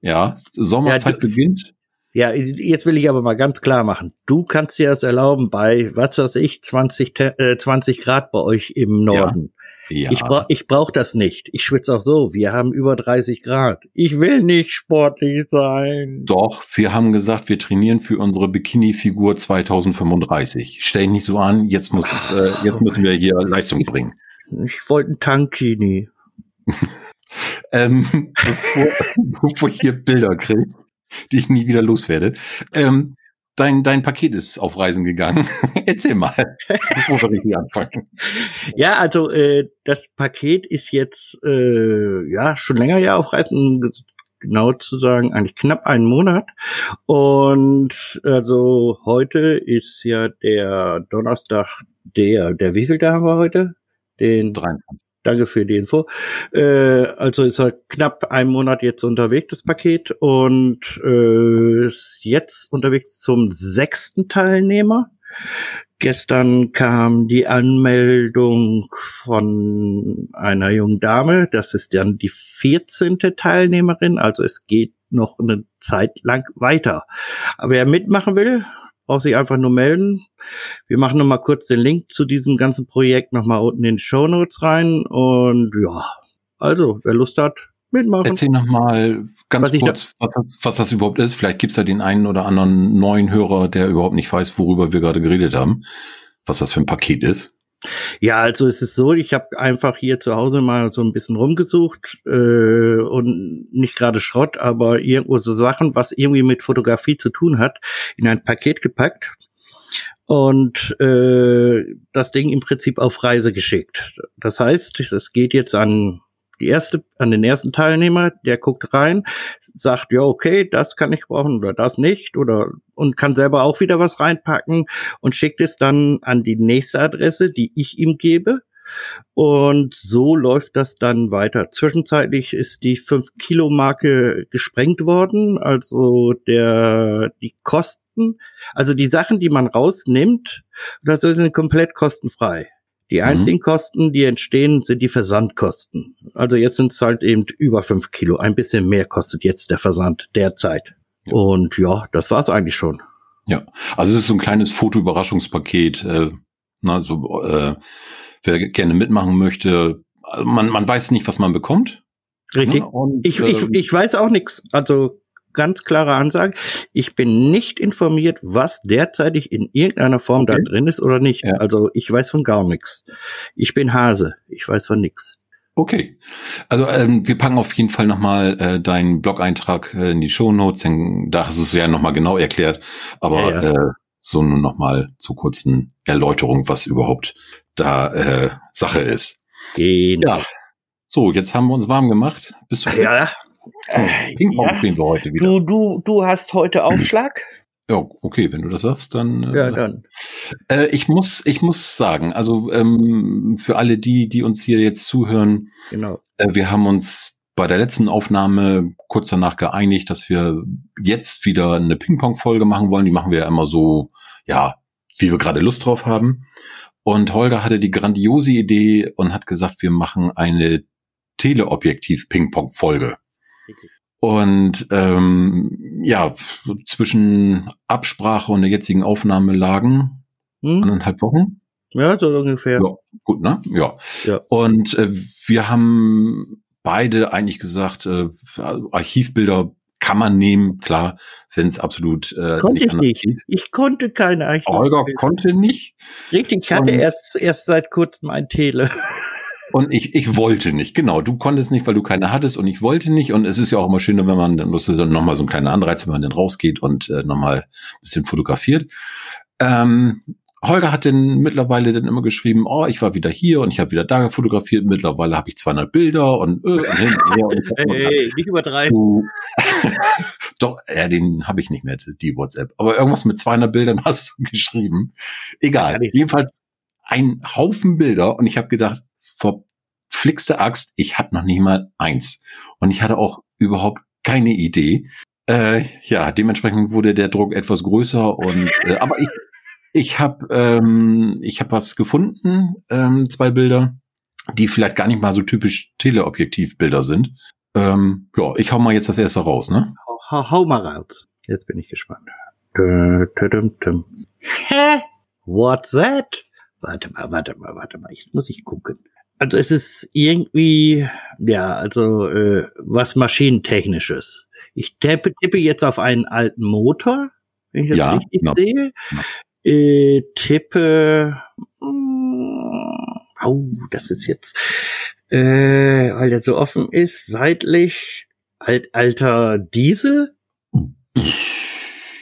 ja, Sommerzeit ja, du, beginnt. Ja, jetzt will ich aber mal ganz klar machen. Du kannst dir das erlauben bei, was weiß ich, 20, äh, 20 Grad bei euch im Norden. Ja. ja. Ich, bra ich brauche das nicht. Ich schwitze auch so. Wir haben über 30 Grad. Ich will nicht sportlich sein. Doch, wir haben gesagt, wir trainieren für unsere Bikini-Figur 2035. Stell dich nicht so an, jetzt, muss, äh, jetzt müssen wir hier Leistung bringen. Ich wollte ein Tankini. ähm, bevor, bevor ich hier Bilder kriege, die ich nie wieder loswerde. Ähm, dein, dein Paket ist auf Reisen gegangen. Erzähl mal, bevor wir richtig anfangen. Ja, also äh, das Paket ist jetzt äh, ja schon länger ja auf Reisen, genau zu sagen, eigentlich knapp einen Monat. Und also heute ist ja der Donnerstag, der, der wie viel da haben wir heute? Den 23. Danke für die Info. Äh, also ist er knapp einen Monat jetzt unterwegs, das Paket, und äh, ist jetzt unterwegs zum sechsten Teilnehmer. Gestern kam die Anmeldung von einer jungen Dame. Das ist dann die vierzehnte Teilnehmerin. Also es geht noch eine Zeit lang weiter. Aber wer mitmachen will, braucht sich einfach nur melden. Wir machen nochmal kurz den Link zu diesem ganzen Projekt nochmal unten in die Show Notes rein. Und ja, also, wer Lust hat, mitmachen. Erzähl nochmal ganz was kurz, was das, was das überhaupt ist. Vielleicht gibt's ja den einen oder anderen neuen Hörer, der überhaupt nicht weiß, worüber wir gerade geredet haben, was das für ein Paket ist. Ja, also es ist so, ich habe einfach hier zu Hause mal so ein bisschen rumgesucht äh, und nicht gerade Schrott, aber irgendwo so Sachen, was irgendwie mit Fotografie zu tun hat, in ein Paket gepackt und äh, das Ding im Prinzip auf Reise geschickt. Das heißt, es geht jetzt an die erste, an den ersten Teilnehmer, der guckt rein, sagt, ja, okay, das kann ich brauchen oder das nicht oder und kann selber auch wieder was reinpacken und schickt es dann an die nächste Adresse, die ich ihm gebe. Und so läuft das dann weiter. Zwischenzeitlich ist die 5-Kilo-Marke gesprengt worden. Also der, die Kosten, also die Sachen, die man rausnimmt, das sind komplett kostenfrei. Die mhm. einzigen mhm. Kosten, die entstehen, sind die Versandkosten. Also jetzt sind es halt eben über fünf Kilo. Ein bisschen mehr kostet jetzt der Versand derzeit. Ja. Und ja, das war's eigentlich schon. Ja, also es ist so ein kleines Fotoüberraschungspaket. Äh, na, so, äh, wer gerne mitmachen möchte, also man, man weiß nicht, was man bekommt. Richtig. Ne? Und, ich, ich, ähm, ich weiß auch nichts. Also ganz klare Ansage. Ich bin nicht informiert, was derzeitig in irgendeiner Form okay. da drin ist oder nicht. Ja. Also ich weiß von gar nichts. Ich bin Hase. Ich weiß von nichts. Okay. Also ähm, wir packen auf jeden Fall nochmal äh, deinen Blog-Eintrag äh, in die Show Notes. Da hast du es ja nochmal genau erklärt. Aber ja, ja. Äh, so nur nochmal zur kurzen Erläuterung, was überhaupt da äh, Sache ist. Genau. Ja. So, jetzt haben wir uns warm gemacht. Bist du Ja, äh, Ping-Pong ja. spielen wir heute wieder. Du, du, du hast heute Aufschlag? Ja, okay, wenn du das sagst, dann. Äh, ja, dann. Äh, ich muss, ich muss sagen, also ähm, für alle die, die uns hier jetzt zuhören, genau. Äh, wir haben uns bei der letzten Aufnahme kurz danach geeinigt, dass wir jetzt wieder eine Ping-Pong-Folge machen wollen. Die machen wir ja immer so, ja, wie wir gerade Lust drauf haben. Und Holger hatte die grandiose Idee und hat gesagt, wir machen eine Teleobjektiv-Ping-Pong-Folge. Und ähm, ja, zwischen Absprache und der jetzigen Aufnahme lagen hm? anderthalb Wochen. Ja, so ungefähr. Ja, gut, ne? Ja. ja. Und äh, wir haben beide eigentlich gesagt, äh, Archivbilder kann man nehmen, klar, wenn es absolut äh, konnte nicht ich nicht. Geht. Ich konnte keine Archivbilder. Holger konnte nicht. Richtig, ich hatte erst erst seit kurzem ein Tele. Und ich, ich wollte nicht, genau. Du konntest nicht, weil du keine hattest und ich wollte nicht. Und es ist ja auch immer schön, wenn man, das ist dann nochmal so ein kleiner Anreiz, wenn man dann rausgeht und äh, nochmal ein bisschen fotografiert. Ähm, Holger hat dann mittlerweile dann immer geschrieben, oh, ich war wieder hier und ich habe wieder da fotografiert. Mittlerweile habe ich 200 Bilder und, äh, und hin und her. Und hey, hey, nicht übertreiben. Du, Doch, ja, den habe ich nicht mehr, die WhatsApp. Aber irgendwas mit 200 Bildern hast du geschrieben. Egal. Jedenfalls ein Haufen Bilder und ich habe gedacht, verflixte Axt, ich hatte noch nicht mal eins. Und ich hatte auch überhaupt keine Idee. Äh, ja, dementsprechend wurde der Druck etwas größer und äh, aber ich ich habe ähm, ich habe was gefunden, ähm, zwei Bilder, die vielleicht gar nicht mal so typisch Teleobjektivbilder sind. Ähm, ja, ich hau mal jetzt das erste raus, ne? Hau, hau mal raus. Jetzt bin ich gespannt. Hä? What's that? Warte mal, warte mal, warte mal. Jetzt muss ich gucken. Also es ist irgendwie, ja, also äh, was Maschinentechnisches. Ich tippe, tippe jetzt auf einen alten Motor, wenn ich das ja, richtig genau. sehe. Ja. Äh, tippe, mm, oh, das ist jetzt, äh, weil der so offen ist, seitlich, alt, alter Diesel.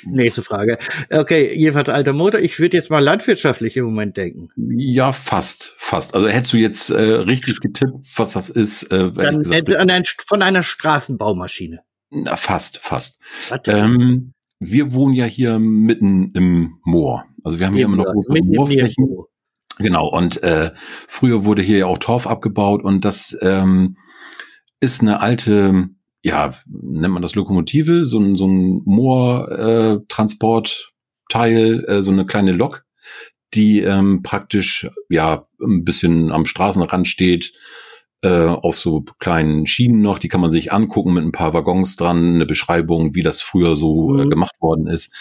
Nächste Frage. Okay, jedenfalls alter Motor. Ich würde jetzt mal landwirtschaftlich im Moment denken. Ja, fast, fast. Also hättest du jetzt äh, richtig getippt, was das ist. Äh, Dann gesagt, an ein, von einer Straßenbaumaschine. Na, fast, fast. Ähm, wir wohnen ja hier mitten im Moor. Also wir haben hier immer noch große Moorflächen. Genau, und äh, früher wurde hier ja auch Torf abgebaut und das ähm, ist eine alte, ja, nennt man das Lokomotive, so ein, so ein Moortransportteil, äh, äh, so eine kleine Lok, die ähm, praktisch ja ein bisschen am Straßenrand steht, äh, auf so kleinen Schienen noch, die kann man sich angucken mit ein paar Waggons dran, eine Beschreibung, wie das früher so äh, mhm. äh, gemacht worden ist.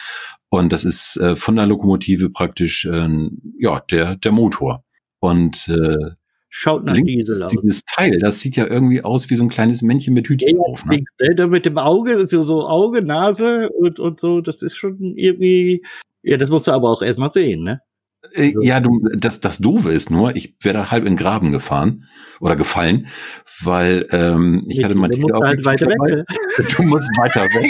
Und das ist äh, von der Lokomotive praktisch äh, ja der der Motor. Und äh, Schaut nach Diesel aus. Dieses Teil, das sieht ja irgendwie aus wie so ein kleines Männchen mit Hütchen ja, auf. Ne? Da mit dem Auge, so, so Auge, Nase und, und so, das ist schon irgendwie, ja, das musst du aber auch erstmal sehen, ne? Äh, ja, du, das, das Doofe ist nur, ich wäre da halb in den Graben gefahren oder gefallen, weil ähm, ich hatte mein Titel halt weiter weg. Ne? Du musst weiter weg.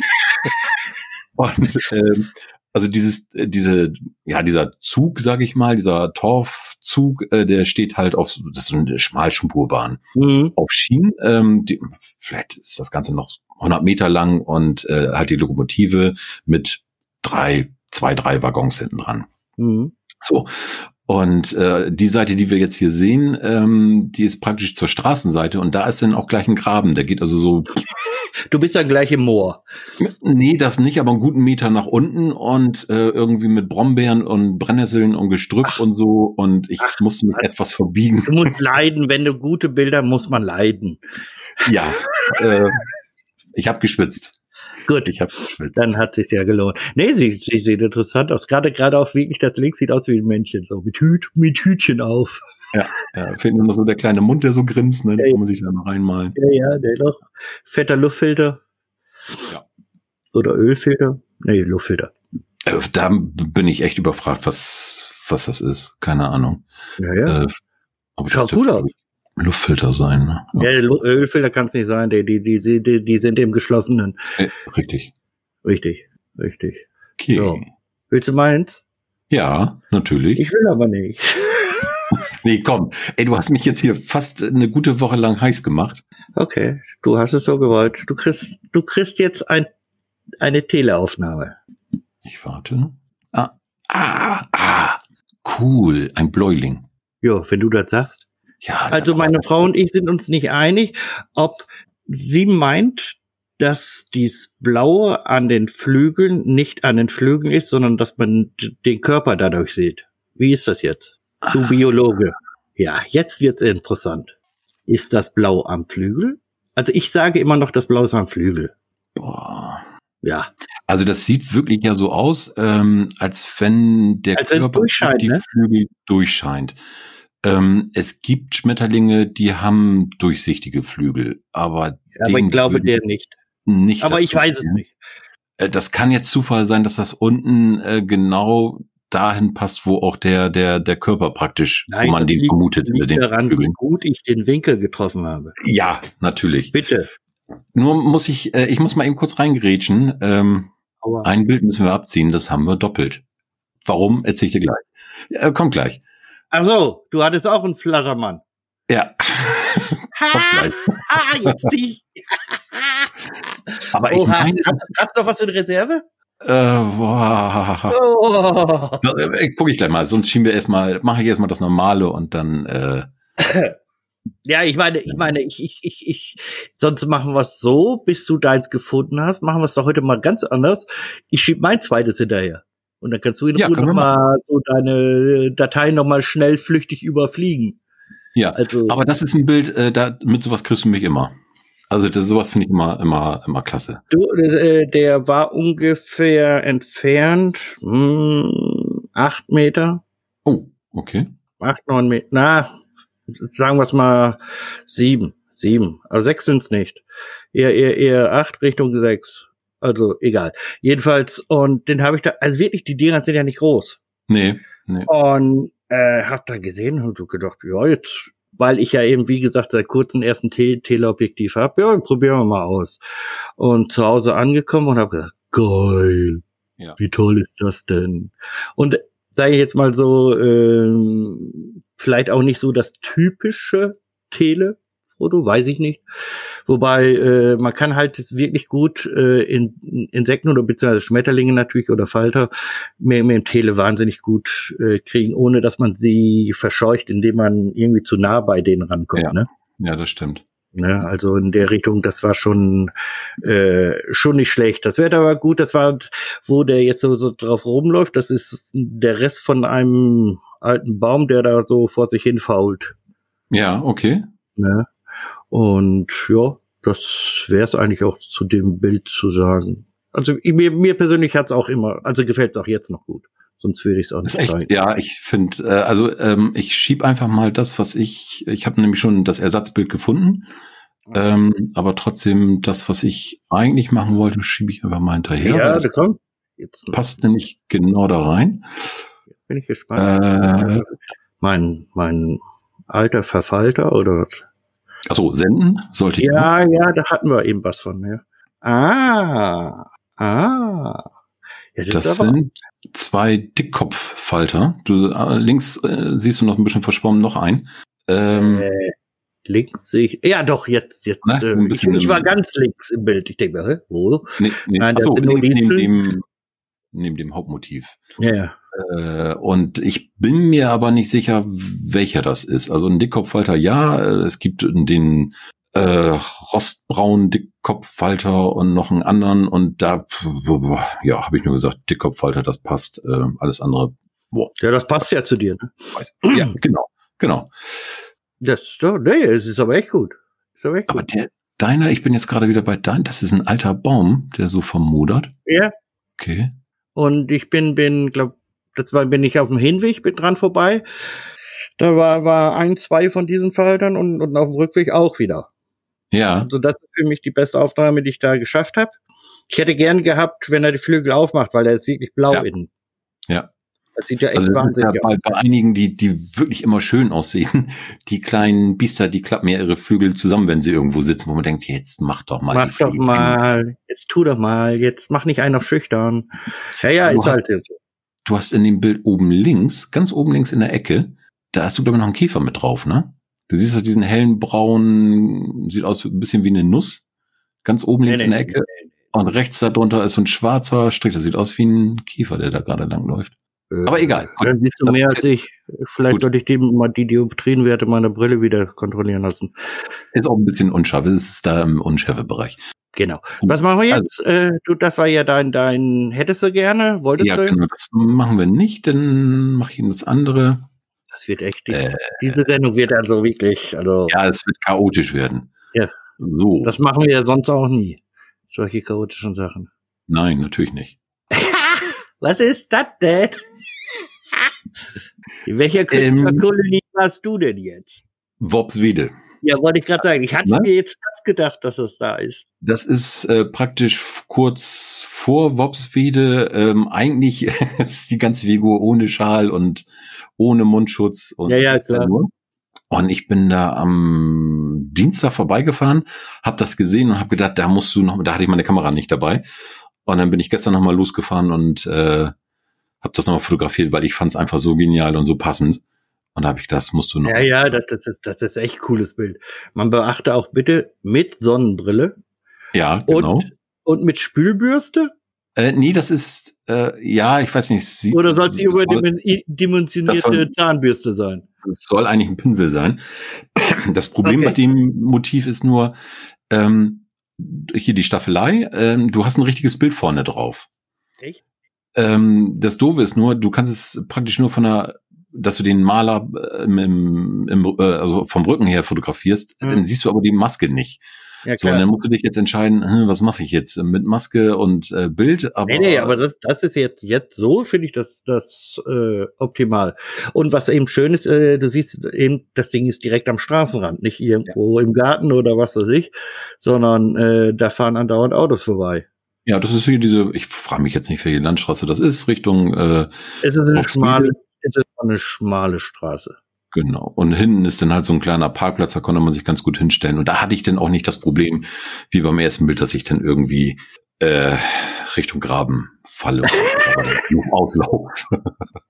Und ähm, also dieses, äh, diese, ja, dieser Zug, sag ich mal, dieser Torfzug, äh, der steht halt auf, das ist so eine Schmalspurbahn. Mhm. Auf Schienen, ähm, die, vielleicht ist das Ganze noch 100 Meter lang und äh, halt die Lokomotive mit drei, zwei, drei Waggons hinten dran. Mhm. So. Und äh, die Seite, die wir jetzt hier sehen, ähm, die ist praktisch zur Straßenseite und da ist dann auch gleich ein Graben. Der geht also so. Du bist ja gleich im Moor. Nee, das nicht, aber einen guten Meter nach unten und äh, irgendwie mit Brombeeren und Brennnesseln und Gestrüpp ach, und so. Und ich ach, musste mich ach, etwas verbiegen. Du musst leiden, wenn du gute Bilder muss man leiden. Ja, äh, ich habe geschwitzt. Gut, ich geschwitzt. Dann hat sich ja gelohnt. Nee, sie, sie sieht interessant aus. Gerade gerade auch wirklich das Link sieht aus wie ein Männchen, so mit Hüt, mit Hütchen auf. Ja, ja, fehlt nur noch so der kleine Mund, der so grinst, ne? Den kann man sich da noch reinmalen. Ja, ja, der noch. Fetter Luftfilter. Ja. Oder Ölfilter. Nee, Luftfilter. Äh, da bin ich echt überfragt, was, was das ist. Keine Ahnung. Ja, ja. Äh, Schaut gut aus. Luftfilter sein. Ne? Ja, ja Ölfilter kann es nicht sein, die, die, die, die, die sind im geschlossenen. Äh, richtig. Richtig, richtig. Okay. So. Willst du meins? Ja, natürlich. Ich will aber nicht. nee, komm. Ey, du hast mich jetzt hier fast eine gute Woche lang heiß gemacht. Okay, du hast es so gewollt. Du kriegst, du kriegst jetzt ein, eine Teleaufnahme. Ich warte. Ah, ah, ah. Cool, ein Bläuling. Ja, wenn du das sagst. Ja, also meine Frau und ich sind uns nicht einig, ob sie meint, dass dies Blaue an den Flügeln nicht an den Flügeln ist, sondern dass man den Körper dadurch sieht. Wie ist das jetzt? Du ah. Biologe. Ja, jetzt wird's interessant. Ist das Blau am Flügel? Also ich sage immer noch, das Blau ist am Flügel. Boah. Ja. Also das sieht wirklich ja so aus, ähm, als wenn der als Körper die ne? Flügel durchscheint. Ähm, es gibt Schmetterlinge, die haben durchsichtige Flügel, aber, aber ich glaube der nicht. nicht aber ich weiß es nicht. Äh, das kann jetzt Zufall sein, dass das unten äh, genau dahin passt, wo auch der der der Körper praktisch, Nein, wo man den liegt, vermutet liegt den daran, Flügeln. wie gut ich den Winkel getroffen habe. Ja, natürlich. Bitte. Nur muss ich, äh, ich muss mal eben kurz reingrätschen. Ähm, ein Bild müssen wir abziehen, das haben wir doppelt. Warum? Erzähl ich dir gleich. Ja, kommt gleich. Ach so, du hattest auch einen Flattermann. Ja. ha, ah, jetzt die. Aber ich Oha, meine, hast, hast du noch was in Reserve? äh, boah, Oh. Äh, guck ich gleich mal, sonst schieben wir erstmal, mache ich erstmal das Normale und dann, äh, Ja, ich meine, ich meine, ich, ich, ich, ich, sonst machen wir es so, bis du deins gefunden hast, machen wir es doch heute mal ganz anders. Ich schieb mein zweites hinterher. Und dann kannst du in Ja, Ruhe können wir noch mal so deine Dateien noch mal schnell flüchtig überfliegen. ja. Also, Aber das ist ein Bild, äh, da, mit sowas kriegst du mich immer. Also das, sowas finde ich immer, immer, immer klasse. du, äh, der war ungefähr entfernt, hm, acht Meter, Oh, okay. acht, neun Meter, na, sagen wir es mal sieben, sieben, also sechs sind's nicht. Eher, eher, eher acht Richtung sechs. Also egal. Jedenfalls, und den habe ich da, also wirklich, die Dinger sind ja nicht groß. Nee, nee. Und äh, hab dann gesehen und so gedacht, ja, jetzt, weil ich ja eben, wie gesagt, seit kurzem erst ein Te- Teleobjektiv habe, ja, probieren wir mal aus. Und zu Hause angekommen und habe gesagt, geil, Ja. wie toll ist das denn? Und sage ich jetzt mal so, ähm, vielleicht auch nicht so das typische Telefoto, weiß ich nicht. Wobei äh, man kann halt wirklich gut äh, in Insekten oder beziehungsweise Schmetterlinge natürlich oder Falter mit, mit dem Tele wahnsinnig gut äh, kriegen, ohne dass man sie verscheucht, indem man irgendwie zu nah bei denen rankommt. Ja. Ne? Ja, das stimmt. Ne, also in der Richtung, das war schon äh, schon nicht schlecht. Das Wetter war gut, das war, wo der jetzt so, so drauf rumläuft, das ist der Rest von einem alten Baum, der da so vor sich hin fault. Ja, okay. Ne? Und ja, das wäre es eigentlich auch zu dem Bild zu sagen. Also mir, mir persönlich hat's auch immer, also gefällt's auch jetzt noch gut. Sonst würde ich es auch nicht echt, ja, ich finde, äh, also ähm, ich schieb einfach mal das, was ich, ich habe nämlich schon das Ersatzbild gefunden, ähm, aber trotzdem das, was ich eigentlich machen wollte, schiebe ich einfach mal hinterher. Ja, das da kommt. Jetzt passt nämlich genau da rein. bin ich gespannt. Äh, mein, mein alter Verfalter oder was? Achso, senden sollte ich. Ja, ja, da hatten wir eben was von, ja. Ah, ah. Ja, Das aber- sind zwei Dickkopffalter. Du äh, links äh, siehst du noch ein bisschen verschwommen noch ein. Ähm, äh, links sehe ich. Ja, doch, jetzt, jetzt. Na, äh, ich, bisschen ich war ganz links im Bild. Ich denke mir, hä, wo? nee, nee, nein, das achso, links neben dem, neben dem Hauptmotiv. Ja, ja. Äh, und ich bin mir aber nicht sicher, welcher das ist. Also ein Dickkopffalter, ja, äh, es gibt den äh, rostbraunen Dickkopffalter und noch einen anderen und da, ja, habe ich nur gesagt, Dickkopffalter, das passt. Äh, alles andere, boah, Ja, das passt ja zu dir. Ne? Ja, genau, genau. Das ist doch, nee, es ist aber echt gut. Ist aber echt Aber gut. der, deiner, ich bin jetzt gerade wieder bei dein, das ist ein alter Baum, der so vermodert. Ja, Okay. und ich bin, bin, glaub, das war, bin ich auf dem Hinweg, bin dran vorbei. Da war, war ein, zwei von diesen Faltern und, und auf dem Rückweg auch wieder. Ja, Also das ist für mich die beste Aufnahme, die ich da geschafft habe. Ich hätte gern gehabt, wenn er die Flügel aufmacht, weil er ist wirklich blau Ja. innen. Ja. Das sieht ja echt also wahnsinnig ja aus. bei, bei einigen, die, die wirklich immer schön aussehen, die kleinen Biester, die klappen ja ihre Flügel zusammen, wenn sie irgendwo sitzen, wo man denkt, jetzt mach doch mal. die Mach doch Flügel. mal, jetzt tu doch mal, jetzt mach nicht einen auf schüchtern. Ja, ja, Du ist halt so. Du hast in dem Bild oben links, ganz oben links in der Ecke, da hast du, glaube ich, noch einen Käfer mit drauf, ne? Du siehst halt diesen hellen braunen, sieht aus ein bisschen wie eine Nuss, ganz oben links in der Ecke. Und rechts darunter ist so ein schwarzer Strich, das sieht aus wie ein Käfer, der da gerade langläuft. Aber egal. Dann siehst du mehr als ich. Vielleicht Gut. sollte ich dem mal die Dioptrienwerte meiner Brille wieder kontrollieren lassen. Ist auch ein bisschen unscharf, es ist da im Unschärfebereich. Genau. Was machen wir jetzt? äh, du, das war ja dein, dein, hättest du gerne, wolltest Ja, du? genau, das machen wir nicht, dann mache ich Ihnen das andere. Das wird echt, die, Äh, diese Sendung wird also wirklich, also, ja, es wird chaotisch werden. Ja. So. das machen wir ja sonst auch nie. Solche chaotischen Sachen. Nein, natürlich nicht. Was ist das denn? In welcher Ähm. Künstlerkolonie warst du denn jetzt? Wopswede. Ja, wollte ich gerade sagen. Ich hatte Ne? mir jetzt fast gedacht, dass es da ist. Das ist äh, praktisch kurz vor Wopswede. Ähm, eigentlich ist die ganze Figur ohne Schal und ohne Mundschutz. Und Ja, ja, klar. Und ich bin da am Dienstag vorbeigefahren, habe das gesehen und habe gedacht, da musst du noch, da hatte ich meine Kamera nicht dabei. Und dann bin ich gestern nochmal losgefahren und äh, habe das nochmal fotografiert, weil ich fand es einfach so genial und so passend. Und da habe ich das musst du noch. Ja, ja, das, das, ist, das ist echt cooles Bild. Man beachte auch bitte mit Sonnenbrille Ja, und genau. Und mit Spülbürste? Äh, nee, das ist, äh, ja, ich weiß nicht. Sie, Oder soll es die überdimensionierte soll, Zahnbürste sein? Das soll eigentlich ein Pinsel sein. Das Problem okay. bei dem Motiv ist nur, ähm, hier die Staffelei, ähm, du hast ein richtiges Bild vorne drauf. Echt? Ähm, das Doofe ist nur, du kannst es praktisch nur von der, dass du den Maler äh, im, im, äh, also vom Rücken her fotografierst, mhm. dann siehst du aber die Maske nicht. Ja, so, und dann musst du dich jetzt entscheiden, hm, was mache ich jetzt mit Maske und äh, Bild? Aber, nee, nee, aber das, das ist jetzt, jetzt so, finde ich das, das äh, optimal. Und was eben schön ist, äh, du siehst eben, das Ding ist direkt am Straßenrand, nicht irgendwo ja. im Garten oder was weiß ich, sondern äh, da fahren andauernd Autos vorbei. Ja, das ist hier diese, ich frage mich jetzt nicht, welche Landstraße das ist, Richtung äh, Es ist eine schmale, es ist eine schmale Straße. Genau. Und hinten ist dann halt so ein kleiner Parkplatz, da konnte man sich ganz gut hinstellen. Und da hatte ich dann auch nicht das Problem, wie beim ersten Bild, dass ich dann irgendwie äh, Richtung Graben falle oder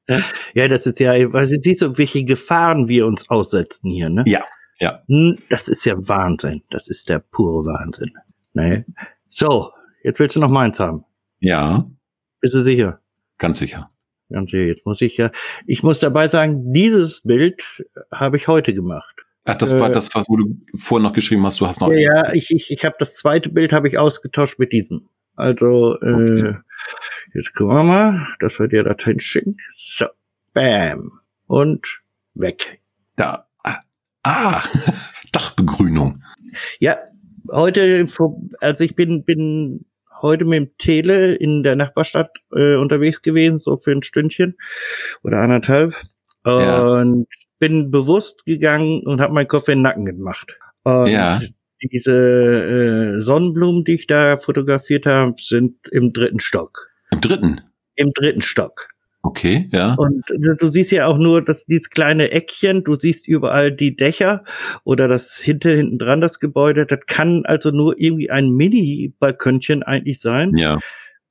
ja, das ist ja, weil du siehst du, welche Gefahren wir uns aussetzen hier, ne? Ja, ja. Hm, das ist ja Wahnsinn. Das ist der pure Wahnsinn. Ne? So, jetzt willst du noch meins haben. Ja. Bist du sicher? Ganz sicher. Ganz sicher. Jetzt muss ich ja, ich muss dabei sagen, dieses Bild habe ich heute gemacht. Ach, das war äh, das, wo du vorhin noch geschrieben hast, du hast noch. Ja, ich, ich, ich habe das zweite Bild habe ich ausgetauscht mit diesem. Also, äh, okay. äh, jetzt gucken wir mal, dass wir dir das hinschicken. So, bam. Und weg. Da. Ah, ah Dachbegrünung. Ja, heute, also ich bin, bin heute mit dem Tele in der Nachbarstadt äh, unterwegs gewesen, so für ein Stündchen oder anderthalb. Ja. Und bin bewusst gegangen und habe meinen Kopf in den Nacken gemacht. Und ja. diese äh, Sonnenblumen, die ich da fotografiert habe, sind im dritten Stock. Im dritten? Im dritten Stock. Okay, ja. Und du siehst ja auch nur dass dieses kleine Eckchen, du siehst überall die Dächer oder das hinter hinten dran das Gebäude. Das kann also nur irgendwie ein Mini-Balkönchen eigentlich sein. Ja.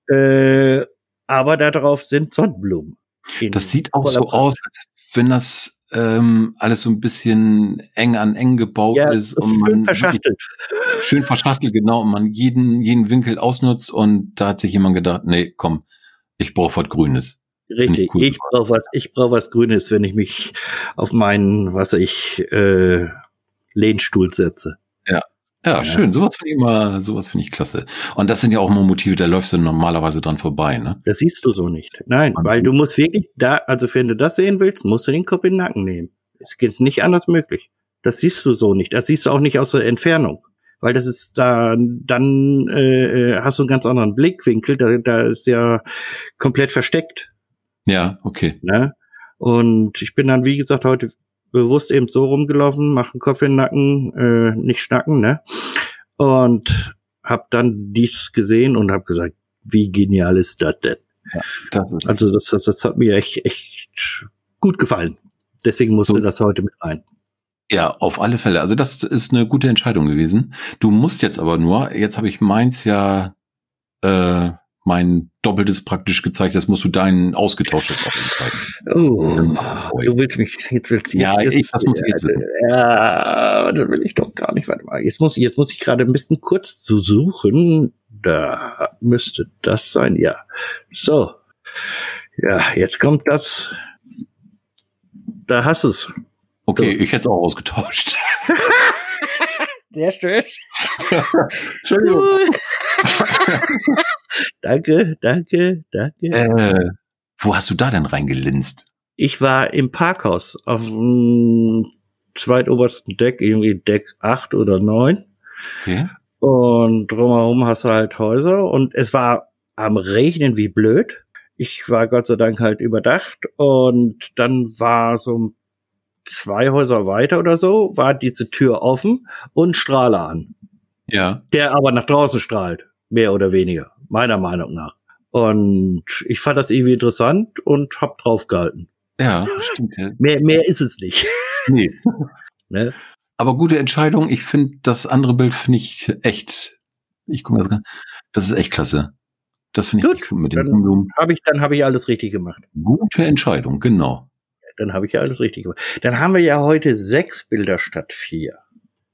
Äh, aber darauf sind Sonnenblumen. Das sieht auch so aus, als wenn das ähm, alles so ein bisschen eng an eng gebaut ja, ist und man schön verschachtelt. schön verschachtelt, genau, und man jeden, jeden Winkel ausnutzt und da hat sich jemand gedacht, nee, komm, ich brauche was Grünes. Richtig, ich, ich brauche was, ich brauche was Grünes, wenn ich mich auf meinen, was ich, äh, Lehnstuhl setze. Ja. Ja, ja. schön. Sowas finde ich immer, sowas finde ich klasse. Und das sind ja auch immer Motive, da läufst du normalerweise dran vorbei, ne? Das siehst du so nicht. Nein, weil du musst wirklich da, also wenn du das sehen willst, musst du den Kopf in den Nacken nehmen. Es geht nicht anders möglich. Das siehst du so nicht. Das siehst du auch nicht aus der Entfernung. Weil das ist da, dann äh, äh hast du einen ganz anderen Blickwinkel, da, da ist ja komplett versteckt. Ja, okay. Ne? Und ich bin dann, wie gesagt, heute bewusst eben so rumgelaufen, mach den Kopf in den Nacken, äh, nicht schnacken, ne? Und hab dann dies gesehen und hab gesagt, wie genial ist das denn? Ja, das ist also das, das, das hat mir echt, echt gut gefallen. Deswegen musste so. das heute mit rein. Ja, auf alle Fälle. Also das ist eine gute Entscheidung gewesen. Du musst jetzt aber nur, jetzt habe ich meins ja äh, mein Doppeltes praktisch gezeigt, das musst du deinen ausgetauschtes auch zeigen. Oh, du willst mich, jetzt willst du, Ja, jetzt, ich, das muss ich jetzt wissen. Ja, das will ich doch gar nicht, warte mal. Jetzt muss, jetzt muss ich gerade ein bisschen kurz zu suchen. Da müsste das sein, ja. So. Ja, jetzt kommt das. Da hast du es. Okay, so. ich hätte es auch ausgetauscht. Sehr schön. Entschuldigung. danke, danke, danke. Äh, wo hast du da denn reingelinst? Ich war im Parkhaus auf dem zweitobersten Deck, irgendwie Deck 8 oder 9. Okay. Und drumherum hast du halt Häuser und es war am Regnen wie blöd. Ich war Gott sei Dank halt überdacht und dann war so zwei Häuser weiter oder so, war diese Tür offen und Strahler an. Ja. Der aber nach draußen strahlt. Mehr oder weniger. Meiner Meinung nach. Und ich fand das irgendwie interessant und hab draufgehalten. Ja, stimmt. Ja. mehr, mehr ist es nicht. Nee. ne? Aber gute Entscheidung. Ich finde, das andere Bild finde ich echt, ich gucke das, das ist echt klasse. Das finde ich gut, gut mit den Blumen. Hab ich, dann habe ich alles richtig gemacht. Gute Entscheidung, genau dann habe ich ja alles richtig gemacht. Dann haben wir ja heute sechs Bilder statt vier.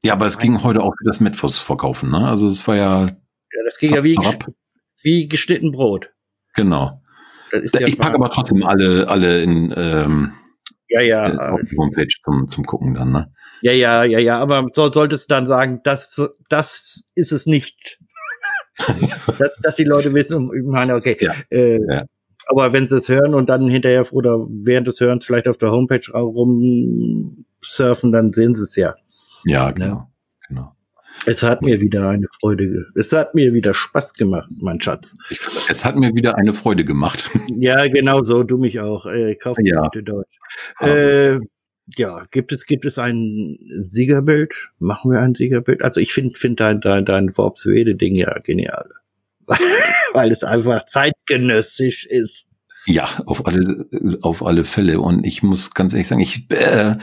Ja, aber es ging heute auch für das Metfos verkaufen, ne? Also es war ja Ja, das ging ja wie, wie geschnitten Brot. Genau. ich packe aber trotzdem alle, alle in ähm, ja, ja. Äh, auf die Homepage zum, zum Gucken dann, ne? Ja, ja, ja, ja, aber soll, solltest dann sagen, das, das ist es nicht. dass, dass die Leute wissen, meine, okay. Ja. Äh, ja. Aber wenn sie es hören und dann hinterher oder während des Hörens vielleicht auf der Homepage rumsurfen, dann sehen sie es ja. Ja, ne? genau. Ja. genau. Es hat mir wieder eine Freude, es hat mir wieder Spaß gemacht, mein Schatz. Es hat mir wieder eine Freude gemacht. Ja, genau so, du mich auch. Äh, kauf ja. bitte Deutsch. Äh, ja, gibt es, gibt es ein Siegerbild? Machen wir ein Siegerbild? Also ich finde find dein, dein, dein Forbes Wede-Ding ja genial. Weil es einfach zeitgenössisch ist. Ja, auf alle, auf alle Fälle. Und ich muss ganz ehrlich sagen, ich, äh,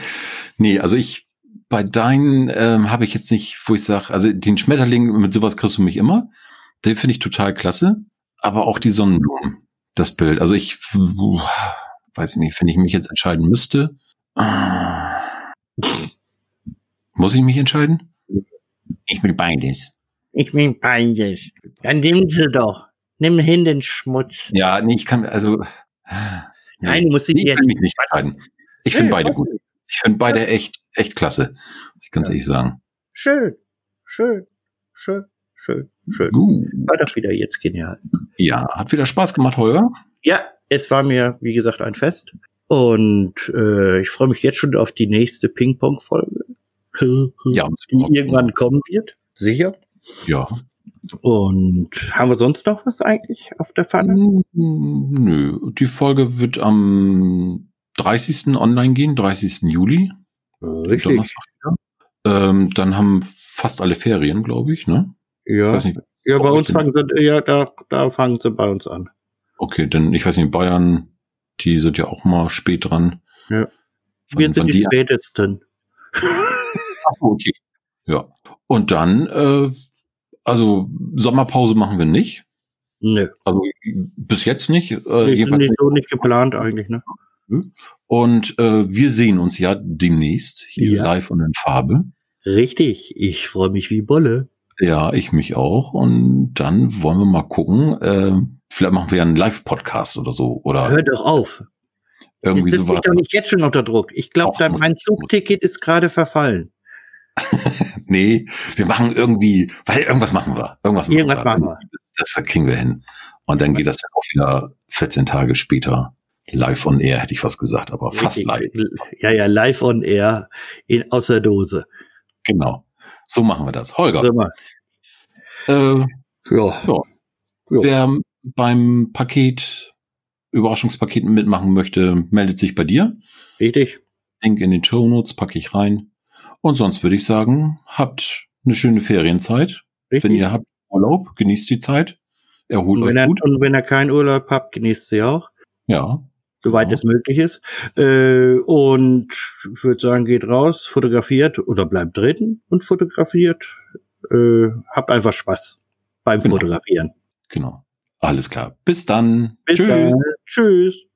nee, also ich, bei deinen ähm, habe ich jetzt nicht, wo ich sage, also den Schmetterling, mit sowas kriegst du mich immer. Den finde ich total klasse. Aber auch die Sonnenblumen, das Bild. Also ich, weiß ich nicht, wenn ich mich jetzt entscheiden müsste, muss ich mich entscheiden? Ich will beides. Ich will beides. Dann nimm sie doch. Nimm hin den Schmutz. Ja, nee, ich kann, also. Nein, du musst ich will mich nicht entscheiden. Ich finde beide gut. Ich finde beide echt, echt klasse. Muss ich ganz ja. ehrlich sagen. Schön, schön, schön, schön, schön. Gut. War doch wieder jetzt genial. Ja, hat wieder Spaß gemacht, Holger. Ja, es war mir, wie gesagt, ein Fest. Und äh, ich freue mich jetzt schon auf die nächste Ping-Pong-Folge. ja, die irgendwann kommen wird. Sicher. Ja. Und haben wir sonst noch was eigentlich auf der Pfanne? Nö, die Folge wird am 30. online gehen, 30. Juli. Richtig. Ähm, dann haben fast alle Ferien, glaube ich, ne? Ja. Ich nicht, ja, bei uns fangen sie, ja, da, da fangen sie bei uns an. Okay, denn ich weiß nicht, Bayern, die sind ja auch mal spät dran. Ja. Wir sind die, die spätesten. Ach, okay. Ja. Und dann, äh, also Sommerpause machen wir nicht. Nö. Also bis jetzt nicht. Äh, nee, jedenfalls nicht, so nicht geplant eigentlich, ne? Und äh, wir sehen uns ja demnächst hier ja. live und in Farbe. Richtig, ich freue mich wie Bolle. Ja, ich mich auch. Und dann wollen wir mal gucken. Äh, vielleicht machen wir ja einen Live-Podcast oder so. Oder Hör doch auf. Irgendwie so was. Ich doch nicht jetzt schon unter Druck. Ich glaube, mein Zugticket ist gerade verfallen. nee, wir machen irgendwie, weil irgendwas machen wir. Irgendwas, irgendwas machen wir. Machen wir. Das, das kriegen wir hin. Und dann geht das dann auch wieder 14 Tage später live on air, hätte ich was gesagt, aber Richtig. fast live. Ja, ja, live on air in, aus der Dose. Genau. So machen wir das. Holger. Äh, ja. ja. Wer beim Paket, Überraschungspaketen mitmachen möchte, meldet sich bei dir. Richtig. Link in den Show Notes packe ich rein. Und sonst würde ich sagen, habt eine schöne Ferienzeit. Richtig. Wenn ihr habt Urlaub, genießt die Zeit. Erholt euch er, gut. Und wenn ihr keinen Urlaub habt, genießt sie auch. Ja. Soweit ja. es möglich ist. Äh, und ich würde sagen, geht raus, fotografiert oder bleibt drin und fotografiert. Äh, habt einfach Spaß beim genau. Fotografieren. Genau. Alles klar. Bis dann. Bis Tschüss. Dann. Tschüss.